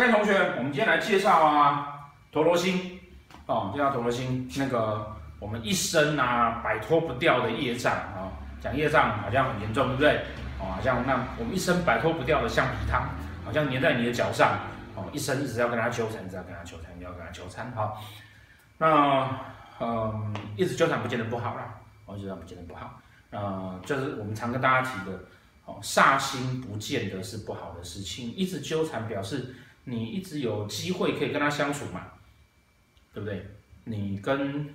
各位同学我们今天来介绍啊，陀罗星哦，介绍陀罗星那个我们一生啊摆脱不掉的业障啊，讲业障好像很严重，对不对？哦，好像那我们一生摆脱不掉的橡皮汤，好像粘在你的脚上，哦，一生一直要跟他纠缠，一直要跟他纠缠，要跟他纠缠，好，那嗯，一直纠缠不见得不好啦，哦，一直纠缠不见得不好，呃，就是我们常跟大家提的。哦煞星不见得是不好的事情，一直纠缠表示你一直有机会可以跟他相处嘛，对不对？你跟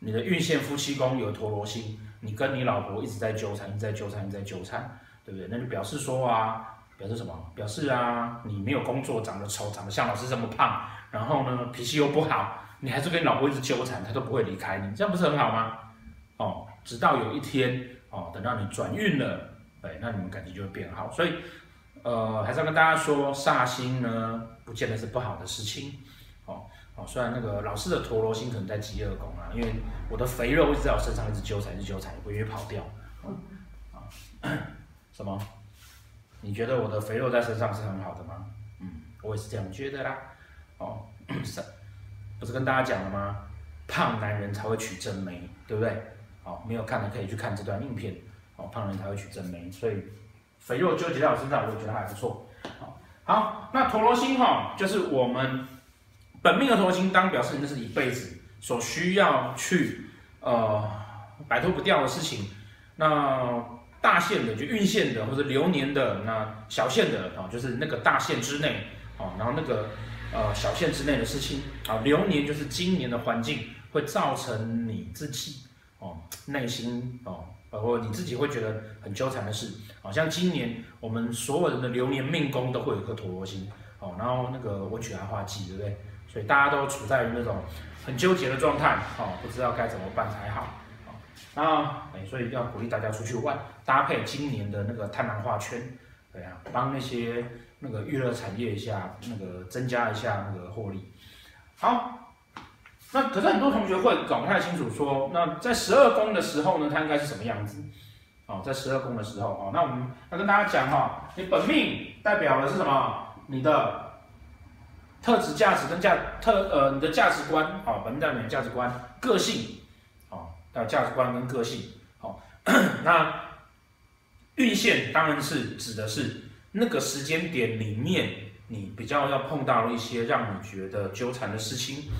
你的运线夫妻宫有陀罗星，你跟你老婆一直在纠缠，一直在纠缠，一直在纠缠，对不对？那就表示说啊，表示什么？表示啊，你没有工作，长得丑，长得像老师这么胖，然后呢，脾气又不好，你还是跟你老婆一直纠缠，他都不会离开你，这样不是很好吗？哦，直到有一天哦，等到你转运了。哎，那你们感情就会变好，所以，呃，还是要跟大家说，煞星呢，不见得是不好的事情，哦，哦，虽然那个老师的陀螺星可能在疾厄宫啊，因为我的肥肉一直在我身上一直纠缠，一直纠缠，不愿意跑掉，啊，什么？你觉得我的肥肉在身上是很好的吗？嗯，我也是这样觉得啦，哦，是，不是跟大家讲了吗？胖男人才会娶真美，对不对？好，没有看的可以去看这段影片。哦胖人才会娶真美，所以肥肉纠结在我身上，我觉得还不错。好，那陀罗星哈，就是我们本命的陀罗星，当表示那是一辈子所需要去呃摆脱不掉的事情。那大限的就运线的，或者流年的，那小限的啊，就是那个大限之内啊，然后那个呃小限之内的事情啊，流年就是今年的环境会造成你自己哦内心哦。呃，或你自己会觉得很纠缠的事，好像今年我们所有人的流年命宫都会有一颗陀罗星，哦，然后那个文曲还化忌，对不对？所以大家都处在于那种很纠结的状态，哦，不知道该怎么办才好，啊，哎，所以要鼓励大家出去玩，搭配今年的那个贪狼化圈，对啊，帮那些那个娱乐产业一下，那个增加一下那个获利，好。那可是很多同学会搞不太清楚说，那在十二宫的时候呢，它应该是什么样子？哦，在十二宫的时候，哦，那我们要跟大家讲哈，你本命代表的是什么？你的特质、价值跟价特呃，你的价值观，哦，本命代表你的价值观、个性，哦，代表价值观跟个性，哦，那运线当然是指的是那个时间点里面，你比较要碰到一些让你觉得纠缠的事情，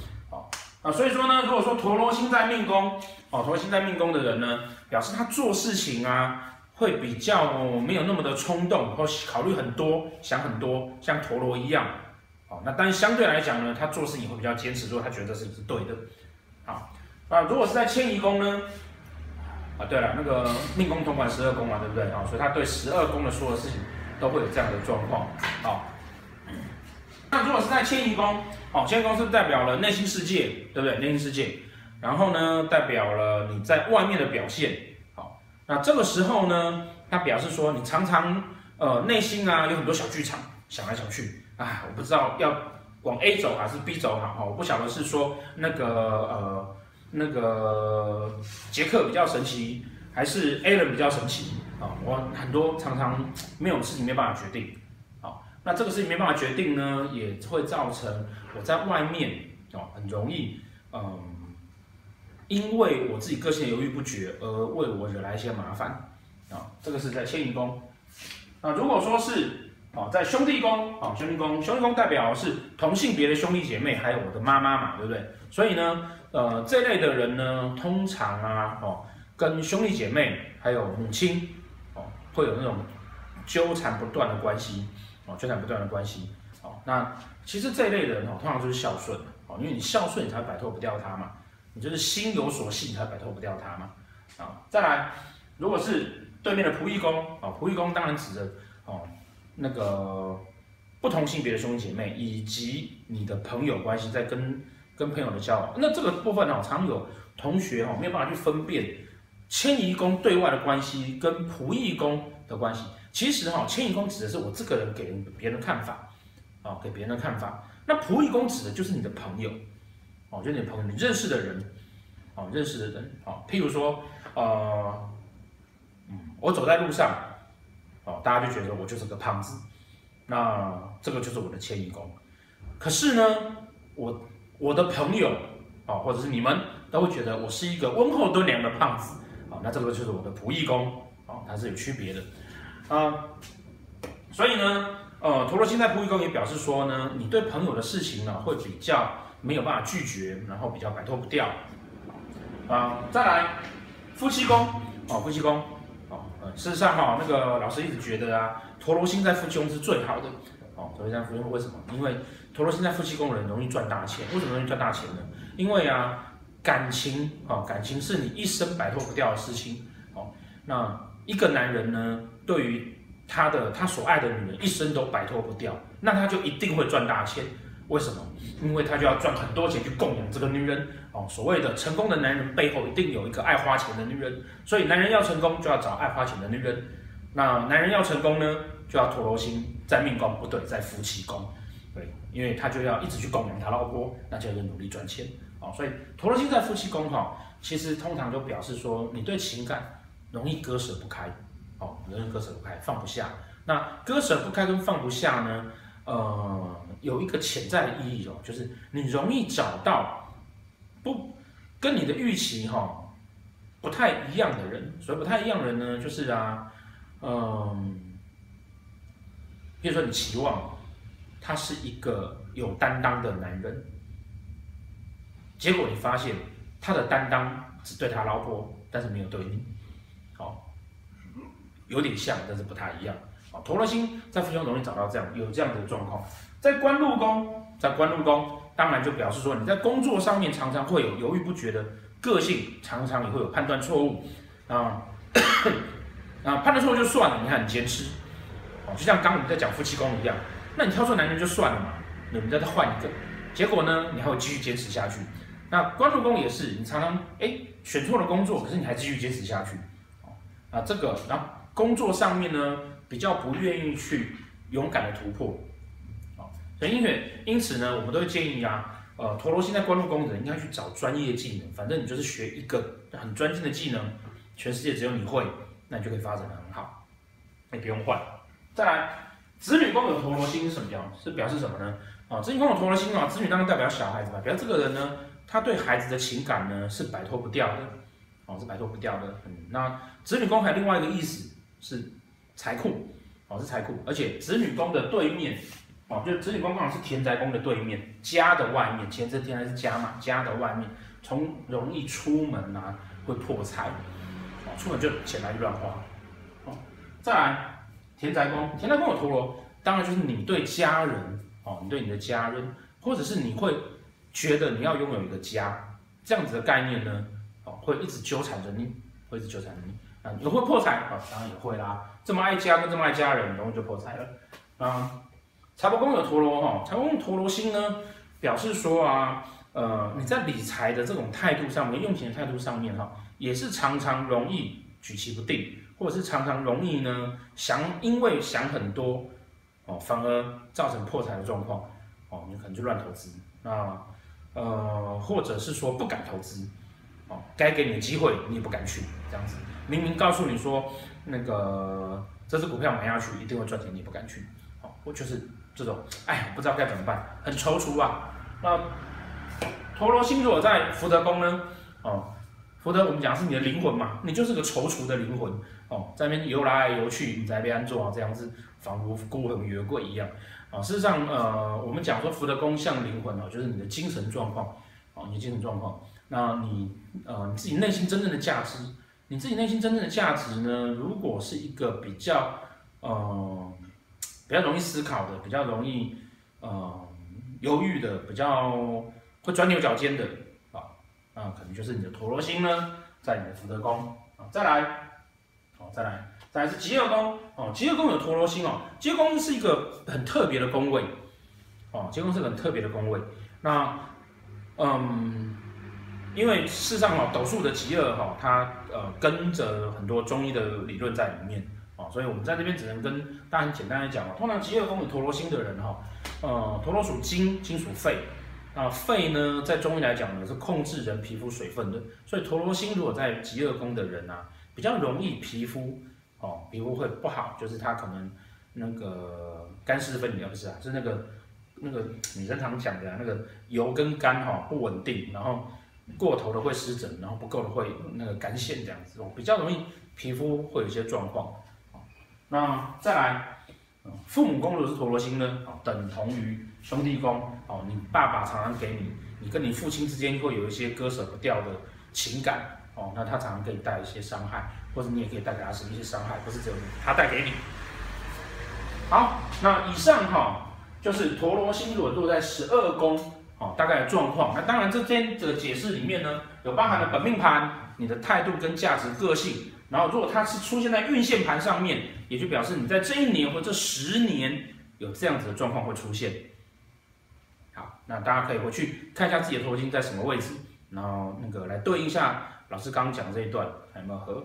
啊，所以说呢，如果说陀罗星在命宫，哦，陀罗星在命宫的人呢，表示他做事情啊，会比较没有那么的冲动，或考虑很多，想很多，像陀罗一样，哦，那但是相对来讲呢，他做事情会比较坚持，如果他觉得事情是对的，好，啊，如果是在迁移宫呢，啊，对了，那个命宫统管十二宫嘛，对不对？啊，所以他对十二宫的所有事情都会有这样的状况，好。那如果是在迁移宫，哦，迁移宫是代表了内心世界，对不对？内心世界，然后呢，代表了你在外面的表现，好，那这个时候呢，它表示说你常常呃内心啊有很多小剧场，想来想去，啊，我不知道要往 A 走还是 B 走好，哈，我不晓得是说那个呃那个杰克比较神奇，还是 A 人比较神奇，啊，我很多常常没有事情没办法决定。那这个事情没办法决定呢，也会造成我在外面哦，很容易嗯，因为我自己个性犹豫不决而为我惹来一些麻烦啊。这个是在迁移宫。那如果说是哦，在兄弟宫啊，兄弟宫，兄弟宫代表是同性别的兄弟姐妹，还有我的妈妈嘛，对不对？所以呢，呃，这类的人呢，通常啊，哦，跟兄弟姐妹还有母亲哦，会有那种纠缠不断的关系。哦，纠缠不断的关系，哦，那其实这一类人哦，通常就是孝顺，哦，因为你孝顺，你才摆脱不掉他嘛，你就是心有所系，你才摆脱不掉他嘛，啊，再来，如果是对面的仆役宫，啊，仆役宫当然指的哦，那个不同性别的兄弟姐妹以及你的朋友关系，在跟跟朋友的交往，那这个部分呢，常有同学哈没有办法去分辨迁移宫对外的关系跟仆役宫的关系。其实哈，迁移宫指的是我这个人给别人的看法，啊，给别人的看法。那仆役宫指的就是你的朋友，哦，就是你朋友，你认识的人，哦，认识的人，哦，譬如说，呃，嗯，我走在路上，哦，大家就觉得我就是个胖子，那这个就是我的迁移宫。可是呢，我我的朋友啊，或者是你们都会觉得我是一个温厚敦良的胖子啊，那这个就是我的仆役宫啊，它是有区别的啊。所以呢，呃，陀罗星在仆役宫也表示说呢，你对朋友的事情呢会比较没有办法拒绝，然后比较摆脱不掉啊。再来，夫妻宫哦，夫妻宫啊，事实上哈，那个老师一直觉得啊，陀罗星在夫妻宫是最好的。哦，陀螺星在夫妻宫为什么？因为陀罗星在夫妻宫的人容易赚大钱。为什么容易赚大钱呢？因为啊，感情啊，感情是你一生摆脱不掉的事情。哦，那一个男人呢，对于他的他所爱的女人一生都摆脱不掉，那他就一定会赚大钱。为什么？因为他就要赚很多钱去供养这个女人。哦，所谓的成功的男人背后一定有一个爱花钱的女人。所以男人要成功就要找爱花钱的女人。那男人要成功呢，就要陀罗星在命宫，不对，在夫妻宫，对，因为他就要一直去供养他老婆，那就要努力赚钱，哦，所以陀罗星在夫妻宫哈，其实通常就表示说你对情感容易割舍不开，哦，容易割舍不开，放不下。那割舍不开跟放不下呢，呃，有一个潜在的意义哦，就是你容易找到不跟你的预期哈不太一样的人，所以不太一样的人呢，就是啊。嗯，比如说你期望他是一个有担当的男人，结果你发现他的担当只对他老婆，但是没有对你，有点像，但是不太一样。啊，陀罗星在夫妻宫容易找到这样有这样的状况，在官禄宫，在官禄宫，当然就表示说你在工作上面常常会有犹豫不决的个性，常常也会有判断错误啊。啊，判断错误就算了，你还很坚持，哦，就像刚我们在讲夫妻宫一样，那你挑错男人就算了嘛，你们再换一个，结果呢，你还会继续坚持下去。那官禄宫也是，你常常哎选错了工作，可是你还继续坚持下去，啊这个，然后工作上面呢比较不愿意去勇敢的突破，啊，所以因因此呢，我们都会建议啊，呃，陀螺星在官禄宫的人应该去找专业技能，反正你就是学一个很专精的技能，全世界只有你会。那你就可以发展的很好，你不用换。再来，子女宫有陀螺星是什么表？是表示什么呢？啊，子女宫有陀螺星啊，子女当然代表小孩子嘛，表示这个人呢，他对孩子的情感呢是摆脱不掉的，哦，是摆脱不掉的。嗯，那子女宫还有另外一个意思是财库，哦，是财库，而且子女宫的对面，哦，就子女宫刚好是田宅宫的对面，家的外面，前这天还是家嘛，家的外面，从容易出门啊，会破财。出门就钱来乱花，哦，再来田宅宫，田宅宫有陀螺，当然就是你对家人，哦，你对你的家人，或者是你会觉得你要拥有一个家，这样子的概念呢，哦，会一直纠缠着你，会一直纠缠着你，啊，你会破财，啊，当然也会啦，这么爱家跟这么爱家人，容易就破财了，啊，财帛宫有陀螺，哈，财帛宫陀罗星呢，表示说啊，呃，你在理财的这种态度上面，用钱的态度上面，哈。也是常常容易举棋不定，或者是常常容易呢想，因为想很多哦，反而造成破财的状况。哦，你可能就乱投资，那呃，或者是说不敢投资哦，该给你的机会你也不敢去，这样子，明明告诉你说那个这支股票买下去一定会赚钱，你也不敢去，哦，我就是这种，哎，不知道该怎么办，很踌躇啊。那陀罗星如果在福德宫呢，哦。福德，我们讲是你的灵魂嘛，你就是个踌躇的灵魂哦，在那边游来游去，你在那边安坐啊，这样子仿佛孤魂野鬼一样啊。事实上，呃，我们讲说福德宫像灵魂哦，就是你的精神状况哦，你的精神状况。那你呃，你自己内心真正的价值，你自己内心真正的价值呢？如果是一个比较呃比较容易思考的，比较容易呃犹豫的，比较会钻牛角尖的。啊，那可能就是你的陀螺星呢，在你的福德宫啊，再来，哦，再来，再来是疾厄宫哦，疾厄宫有陀螺星哦，疾厄宫是一个很特别的宫位，哦，疾厄宫是个很特别的宫位。那，嗯，因为事实上哦，斗数的疾厄哈，它呃跟着很多中医的理论在里面哦，所以我们在这边只能跟大家很简单的讲哦，通常疾厄宫有陀罗星的人哈，呃，陀罗属金，金属肺。啊，肺呢，在中医来讲呢，是控制人皮肤水分的，所以陀罗星如果在疾厄宫的人啊，比较容易皮肤哦，皮肤会不好，就是他可能那个干湿分离，不是啊，是那个那个女生常讲的那个油跟肝哈不稳定，然后过头的会湿疹，然后不够的会那个肝腺这样子，比较容易皮肤会有一些状况。那再来，父母宫如果是陀罗星呢，等同于兄弟宫哦，你爸爸常常给你，你跟你父亲之间会有一些割舍不掉的情感哦，那他常常给你带一些伤害，或者你也可以带给他一些伤害，不是只有他带给你。好，那以上哈。就是陀罗星如果落在十二宫，哦，大概的状况。那当然，这边的解释里面呢，有包含了本命盘、你的态度跟价值、个性。然后，如果它是出现在运线盘上面，也就表示你在这一年或这十年有这样子的状况会出现。好，那大家可以回去看一下自己的头巾在什么位置，然后那个来对应一下老师刚刚讲的这一段，还有没有合？